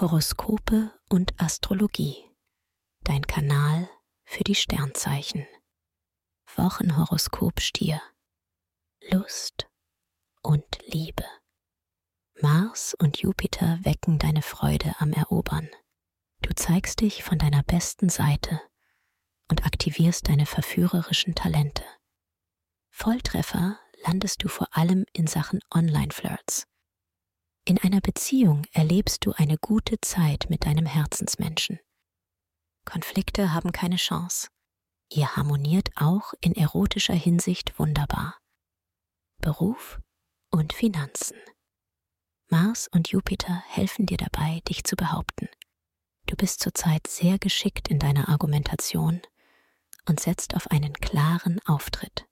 Horoskope und Astrologie. Dein Kanal für die Sternzeichen. Wochenhoroskop Stier. Lust und Liebe. Mars und Jupiter wecken deine Freude am Erobern. Du zeigst dich von deiner besten Seite und aktivierst deine verführerischen Talente. Volltreffer landest du vor allem in Sachen Online-Flirts. In einer Beziehung erlebst du eine gute Zeit mit deinem Herzensmenschen. Konflikte haben keine Chance. Ihr harmoniert auch in erotischer Hinsicht wunderbar. Beruf und Finanzen. Mars und Jupiter helfen dir dabei, dich zu behaupten. Du bist zurzeit sehr geschickt in deiner Argumentation und setzt auf einen klaren Auftritt.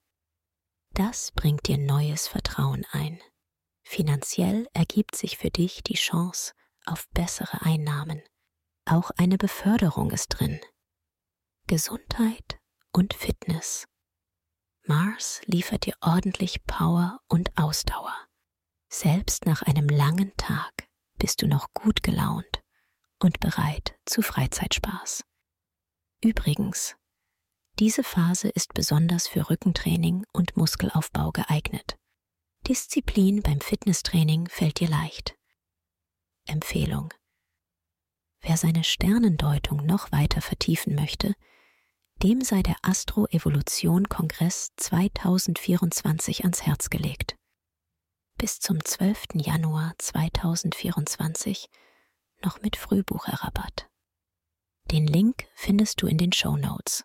Das bringt dir neues Vertrauen ein. Finanziell ergibt sich für dich die Chance auf bessere Einnahmen. Auch eine Beförderung ist drin. Gesundheit und Fitness. Mars liefert dir ordentlich Power und Ausdauer. Selbst nach einem langen Tag bist du noch gut gelaunt und bereit zu Freizeitspaß. Übrigens, diese Phase ist besonders für Rückentraining und Muskelaufbau geeignet. Disziplin beim Fitnesstraining fällt dir leicht. Empfehlung. Wer seine Sternendeutung noch weiter vertiefen möchte, dem sei der Astro-Evolution-Kongress 2024 ans Herz gelegt. Bis zum 12. Januar 2024 noch mit Frühbucherrabatt. Den Link findest du in den Show Notes.